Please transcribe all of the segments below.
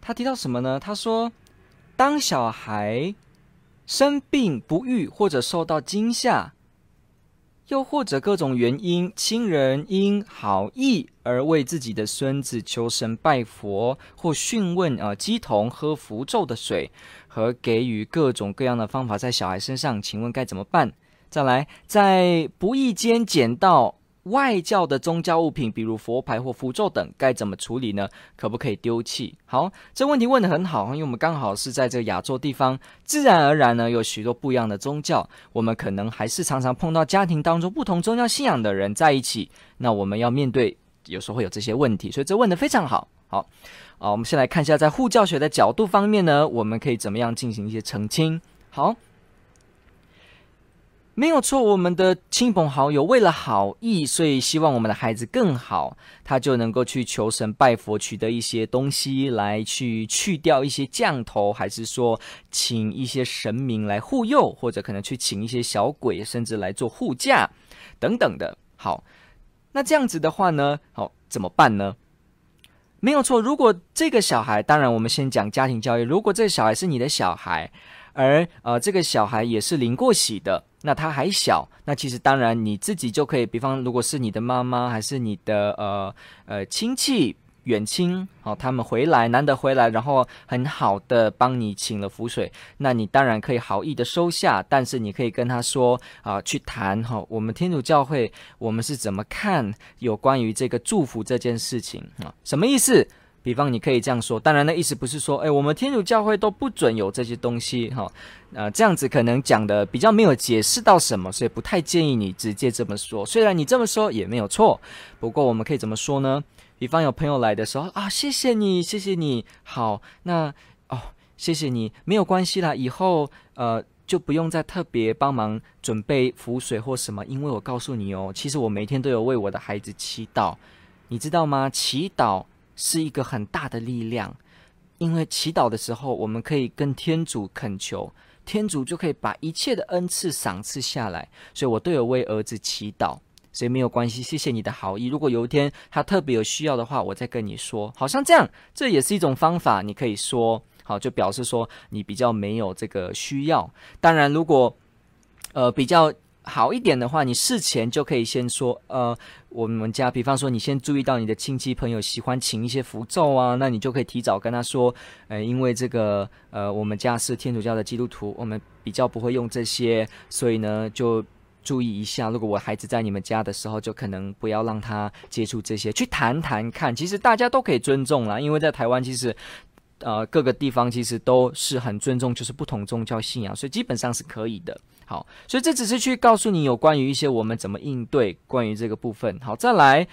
他提到什么呢？他说，当小孩生病不愈，或者受到惊吓，又或者各种原因，亲人因好意而为自己的孙子求神拜佛，或询问啊乩童喝符咒的水，和给予各种各样的方法在小孩身上，请问该怎么办？再来，在不意间捡到。外教的宗教物品，比如佛牌或符咒等，该怎么处理呢？可不可以丢弃？好，这问题问得很好，因为我们刚好是在这个亚洲地方，自然而然呢，有许多不一样的宗教，我们可能还是常常碰到家庭当中不同宗教信仰的人在一起，那我们要面对，有时候会有这些问题，所以这问得非常好。好，啊，我们先来看一下，在护教学的角度方面呢，我们可以怎么样进行一些澄清？好。没有错，我们的亲朋好友为了好意，所以希望我们的孩子更好，他就能够去求神拜佛，取得一些东西来去去掉一些降头，还是说请一些神明来护佑，或者可能去请一些小鬼，甚至来做护驾等等的。好，那这样子的话呢，好，怎么办呢？没有错，如果这个小孩，当然我们先讲家庭教育，如果这个小孩是你的小孩，而呃这个小孩也是领过洗的。那他还小，那其实当然你自己就可以，比方如果是你的妈妈还是你的呃呃亲戚远亲，好、哦，他们回来难得回来，然后很好的帮你请了符水，那你当然可以好意的收下，但是你可以跟他说啊、去谈哈、哦，我们天主教会我们是怎么看有关于这个祝福这件事情啊、什么意思？比方，你可以这样说，当然，那意思不是说，哎，我们天主教会都不准有这些东西，哈，呃，这样子可能讲的比较没有解释到什么，所以不太建议你直接这么说。虽然你这么说也没有错，不过我们可以怎么说呢？比方有朋友来的时候啊，谢谢你，谢谢你，好，那哦，谢谢你，没有关系啦，以后呃就不用再特别帮忙准备符水或什么，因为我告诉你哦，其实我每天都有为我的孩子祈祷，你知道吗？祈祷。是一个很大的力量，因为祈祷的时候，我们可以跟天主恳求，天主就可以把一切的恩赐赏赐下来。所以我都有为儿子祈祷，所以没有关系。谢谢你的好意。如果有一天他特别有需要的话，我再跟你说。好像这样，这也是一种方法，你可以说好，就表示说你比较没有这个需要。当然，如果呃比较。好一点的话，你事前就可以先说，呃，我们家，比方说，你先注意到你的亲戚朋友喜欢请一些符咒啊，那你就可以提早跟他说，呃，因为这个，呃，我们家是天主教的基督徒，我们比较不会用这些，所以呢，就注意一下，如果我孩子在你们家的时候，就可能不要让他接触这些，去谈谈看，其实大家都可以尊重啦，因为在台湾其实。呃，各个地方其实都是很尊重，就是不同宗教信仰，所以基本上是可以的。好，所以这只是去告诉你有关于一些我们怎么应对关于这个部分。好，再来，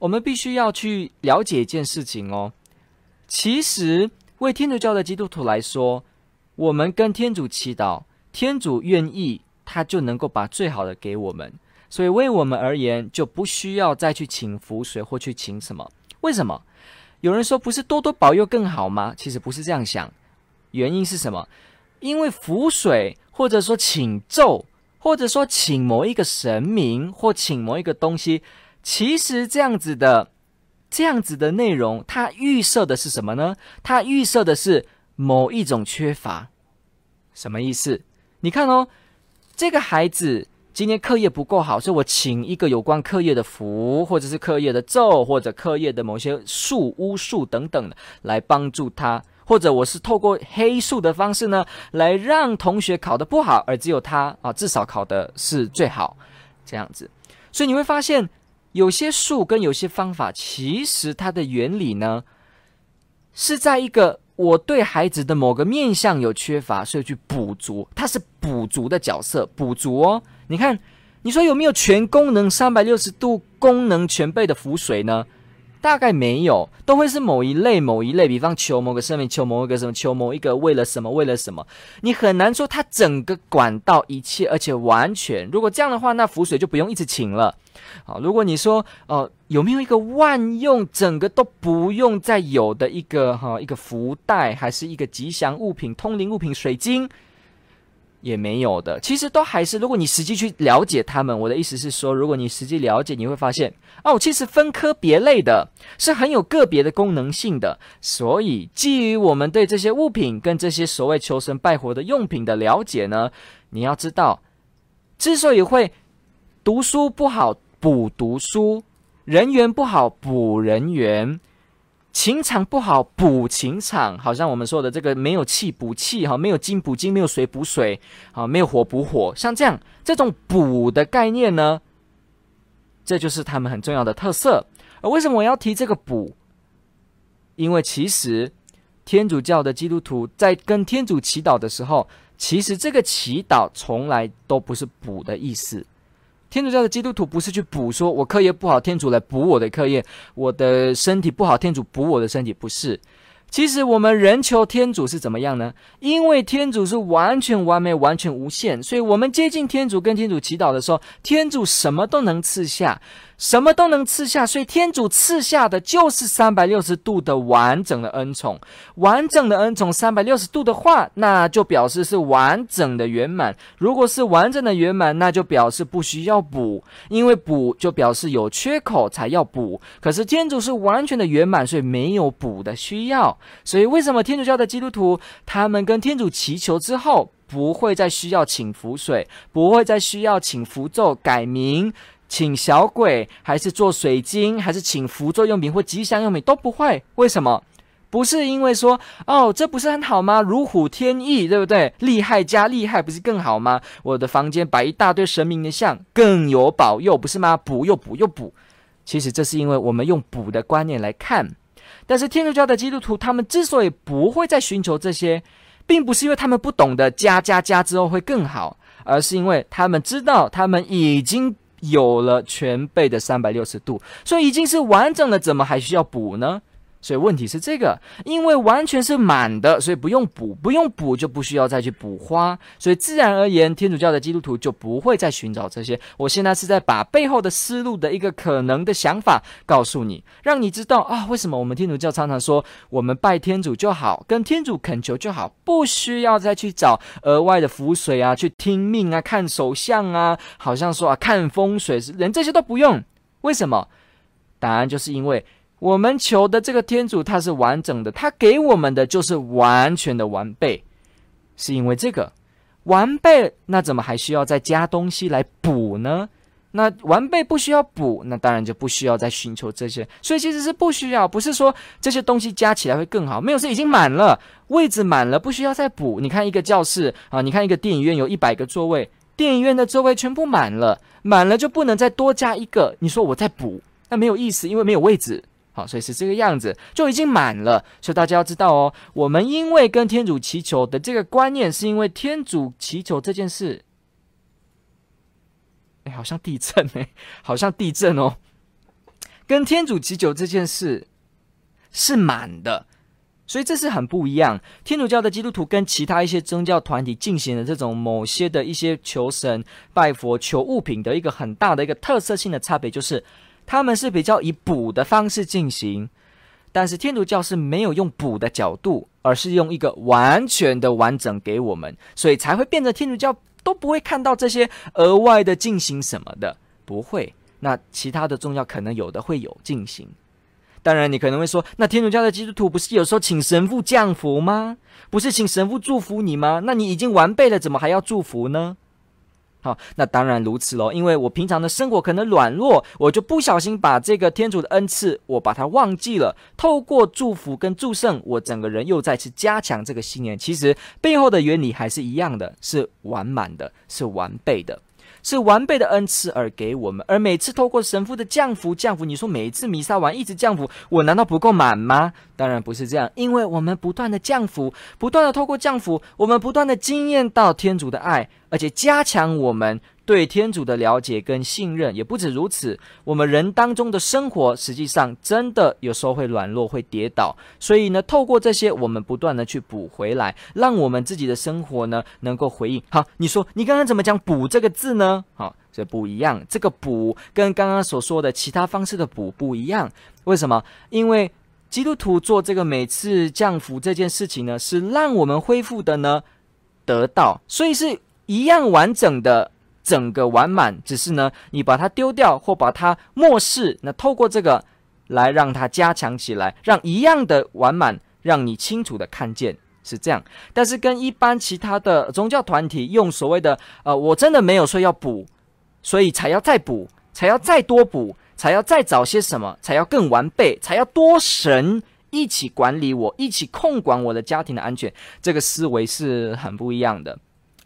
我们必须要去了解一件事情哦。其实为天主教的基督徒来说，我们跟天主祈祷，天主愿意，他就能够把最好的给我们。所以为我们而言，就不需要再去请符水或去请什么？为什么？有人说不是多多保佑更好吗？其实不是这样想，原因是什么？因为符水，或者说请咒，或者说请某一个神明，或请某一个东西，其实这样子的，这样子的内容，它预设的是什么呢？它预设的是某一种缺乏。什么意思？你看哦，这个孩子。今天课业不够好，所以我请一个有关课业的符，或者是课业的咒，或者课业的某些术、巫术等等来帮助他，或者我是透过黑术的方式呢，来让同学考得不好，而只有他啊，至少考的是最好，这样子。所以你会发现，有些数跟有些方法，其实它的原理呢，是在一个我对孩子的某个面向有缺乏，所以去补足，它是补足的角色，补足哦。你看，你说有没有全功能、三百六十度功能全备的符水呢？大概没有，都会是某一类某一类，比方求某个生命，求某一个什么，求某一个为了什么为了什么，你很难说它整个管道一切，而且完全。如果这样的话，那浮水就不用一直请了。好，如果你说、呃，有没有一个万用，整个都不用再有的一个哈、一个福袋，还是一个吉祥物品、通灵物品、水晶？也没有的，其实都还是，如果你实际去了解他们，我的意思是说，如果你实际了解，你会发现，哦，其实分科别类的，是很有个别的功能性的。所以，基于我们对这些物品跟这些所谓求神拜佛的用品的了解呢，你要知道，之所以会读书不好补读书，人缘不好补人缘。情场不好补情场，好像我们说的这个没有气补气哈，没有金补金，没有水补水，啊，没有火补火，像这样这种补的概念呢，这就是他们很重要的特色。而为什么我要提这个补？因为其实天主教的基督徒在跟天主祈祷的时候，其实这个祈祷从来都不是补的意思。天主教的基督徒不是去补，说我课业不好，天主来补我的课业；我的身体不好，天主补我的身体，不是。其实我们人求天主是怎么样呢？因为天主是完全完美、完全无限，所以我们接近天主、跟天主祈祷的时候，天主什么都能赐下。什么都能赐下，所以天主赐下的就是三百六十度的完整的恩宠。完整的恩宠三百六十度的话，那就表示是完整的圆满。如果是完整的圆满，那就表示不需要补，因为补就表示有缺口才要补。可是天主是完全的圆满，所以没有补的需要。所以为什么天主教的基督徒他们跟天主祈求之后，不会再需要请符水，不会再需要请符咒改名？请小鬼，还是做水晶，还是请符咒用品或吉祥用品都不会。为什么？不是因为说哦，这不是很好吗？如虎添翼，对不对？厉害加厉害，不是更好吗？我的房间摆一大堆神明的像，更有保佑，不是吗？补又补又补。其实这是因为我们用补的观念来看。但是天主教的基督徒，他们之所以不会再寻求这些，并不是因为他们不懂得加加加之后会更好，而是因为他们知道他们已经。有了全备的三百六十度，所以已经是完整了，怎么还需要补呢？所以问题是这个，因为完全是满的，所以不用补，不用补就不需要再去补花，所以自然而然，天主教的基督徒就不会再寻找这些。我现在是在把背后的思路的一个可能的想法告诉你，让你知道啊，为什么我们天主教常常说我们拜天主就好，跟天主恳求就好，不需要再去找额外的符水啊，去听命啊，看手相啊，好像说啊看风水是，连这些都不用。为什么？答案就是因为。我们求的这个天主，他是完整的，他给我们的就是完全的完备，是因为这个完备，那怎么还需要再加东西来补呢？那完备不需要补，那当然就不需要再寻求这些，所以其实是不需要，不是说这些东西加起来会更好，没有，是已经满了，位置满了，不需要再补。你看一个教室啊，你看一个电影院有一百个座位，电影院的座位全部满了，满了就不能再多加一个，你说我再补，那没有意思，因为没有位置。好，所以是这个样子，就已经满了。所以大家要知道哦，我们因为跟天主祈求的这个观念，是因为天主祈求这件事。哎，好像地震哎，好像地震哦。跟天主祈求这件事是满的，所以这是很不一样。天主教的基督徒跟其他一些宗教团体进行的这种某些的一些求神、拜佛、求物品的一个很大的一个特色性的差别，就是。他们是比较以补的方式进行，但是天主教是没有用补的角度，而是用一个完全的完整给我们，所以才会变成天主教都不会看到这些额外的进行什么的，不会。那其他的宗教可能有的会有进行。当然，你可能会说，那天主教的基督徒不是有时候请神父降福吗？不是请神父祝福你吗？那你已经完备了，怎么还要祝福呢？好，那当然如此喽。因为我平常的生活可能软弱，我就不小心把这个天主的恩赐，我把它忘记了。透过祝福跟祝圣，我整个人又再次加强这个信念。其实背后的原理还是一样的，是完满的，是完备的。是完备的恩赐而给我们，而每次透过神父的降福降福，你说每一次弥撒完一直降福，我难道不够满吗？当然不是这样，因为我们不断的降福，不断的透过降福，我们不断的经验到天主的爱，而且加强我们对天主的了解跟信任，也不止如此。我们人当中的生活，实际上真的有时候会软弱，会跌倒。所以呢，透过这些，我们不断的去补回来，让我们自己的生活呢能够回应。好，你说你刚刚怎么讲“补”这个字呢？好，这不一样。这个“补”跟刚刚所说的其他方式的“补”不一样。为什么？因为基督徒做这个每次降福这件事情呢，是让我们恢复的呢得到，所以是一样完整的。整个完满，只是呢，你把它丢掉或把它漠视，那透过这个来让它加强起来，让一样的完满，让你清楚的看见是这样。但是跟一般其他的宗教团体用所谓的呃，我真的没有说要补，所以才要再补，才要再多补，才要再找些什么，才要更完备，才要多神一起管理我，一起控管我的家庭的安全，这个思维是很不一样的。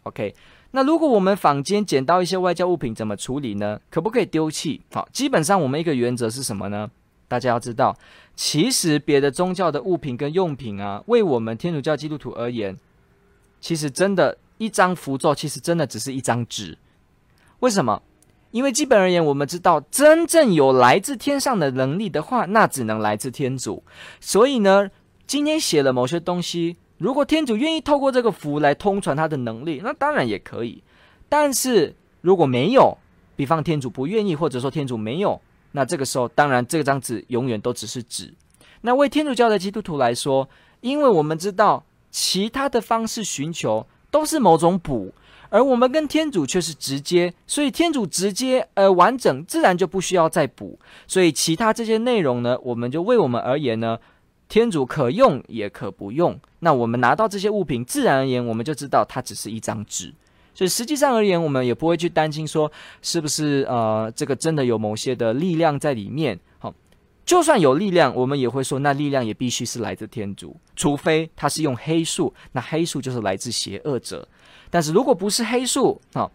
OK。那如果我们坊间捡到一些外教物品，怎么处理呢？可不可以丢弃？好，基本上我们一个原则是什么呢？大家要知道，其实别的宗教的物品跟用品啊，为我们天主教基督徒而言，其实真的，一张符咒其实真的只是一张纸。为什么？因为基本而言，我们知道，真正有来自天上的能力的话，那只能来自天主。所以呢，今天写了某些东西。如果天主愿意透过这个符来通传他的能力，那当然也可以。但是如果没有，比方天主不愿意，或者说天主没有，那这个时候当然这张纸永远都只是纸。那为天主教的基督徒来说，因为我们知道其他的方式寻求都是某种补，而我们跟天主却是直接，所以天主直接而完整，自然就不需要再补。所以其他这些内容呢，我们就为我们而言呢。天主可用也可不用，那我们拿到这些物品，自然而言，我们就知道它只是一张纸。所以实际上而言，我们也不会去担心说是不是呃这个真的有某些的力量在里面。好，就算有力量，我们也会说那力量也必须是来自天主，除非它是用黑术，那黑术就是来自邪恶者。但是如果不是黑术，好。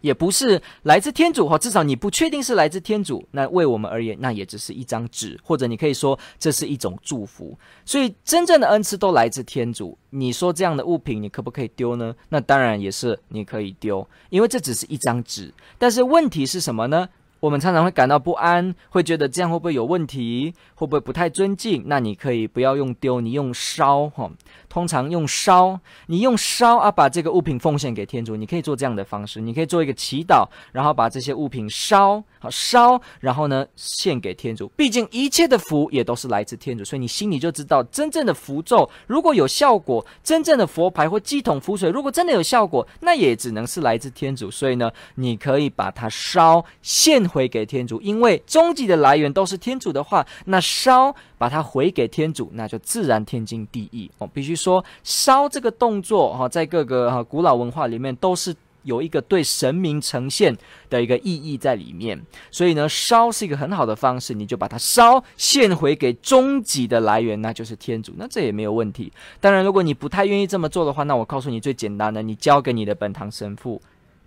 也不是来自天主哈，至少你不确定是来自天主。那为我们而言，那也只是一张纸，或者你可以说这是一种祝福。所以真正的恩赐都来自天主。你说这样的物品，你可不可以丢呢？那当然也是你可以丢，因为这只是一张纸。但是问题是什么呢？我们常常会感到不安，会觉得这样会不会有问题？会不会不太尊敬？那你可以不要用丢，你用烧哈。通常用烧，你用烧啊，把这个物品奉献给天主。你可以做这样的方式，你可以做一个祈祷，然后把这些物品烧好烧，然后呢献给天主。毕竟一切的福也都是来自天主，所以你心里就知道，真正的符咒如果有效果，真正的佛牌或乩童符水如果真的有效果，那也只能是来自天主。所以呢，你可以把它烧献。回给天主，因为终极的来源都是天主的话，那烧把它回给天主，那就自然天经地义。哦，必须说烧这个动作哈，在各个哈古老文化里面都是有一个对神明呈现的一个意义在里面。所以呢，烧是一个很好的方式，你就把它烧献回给终极的来源，那就是天主，那这也没有问题。当然，如果你不太愿意这么做的话，那我告诉你最简单的，你交给你的本堂神父，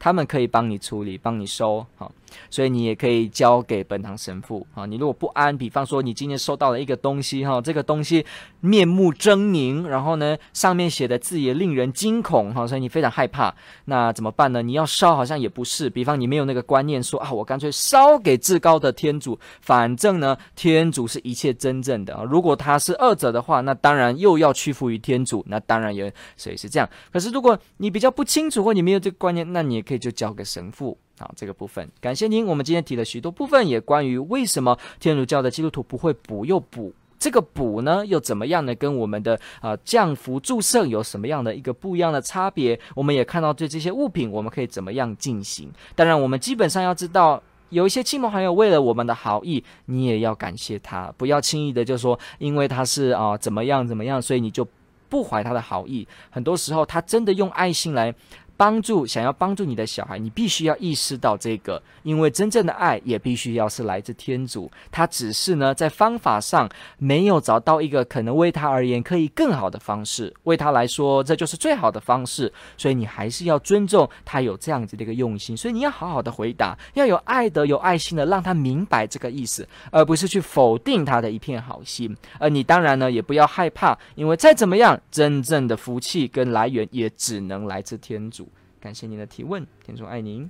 他们可以帮你处理，帮你收哈。所以你也可以交给本堂神父啊。你如果不安，比方说你今天收到了一个东西哈，这个东西面目狰狞，然后呢上面写的字也令人惊恐哈，所以你非常害怕。那怎么办呢？你要烧好像也不是。比方你没有那个观念说啊，我干脆烧给至高的天主，反正呢天主是一切真正的啊。如果他是二者的话，那当然又要屈服于天主，那当然也所以是这样。可是如果你比较不清楚或你没有这个观念，那你也可以就交给神父。好，这个部分感谢您。我们今天提了许多部分，也关于为什么天主教的基督徒不会补又补，这个补呢又怎么样呢？跟我们的啊降福祝圣有什么样的一个不一样的差别？我们也看到对这些物品，我们可以怎么样进行？当然，我们基本上要知道，有一些亲朋好友为了我们的好意，你也要感谢他，不要轻易的就说，因为他是啊怎么样怎么样，所以你就不怀他的好意。很多时候，他真的用爱心来。帮助想要帮助你的小孩，你必须要意识到这个，因为真正的爱也必须要是来自天主。他只是呢，在方法上没有找到一个可能为他而言可以更好的方式，为他来说这就是最好的方式。所以你还是要尊重他有这样子的一个用心。所以你要好好的回答，要有爱的、有爱心的，让他明白这个意思，而不是去否定他的一片好心。而你当然呢，也不要害怕，因为再怎么样，真正的福气跟来源也只能来自天主。感谢您的提问田总爱您。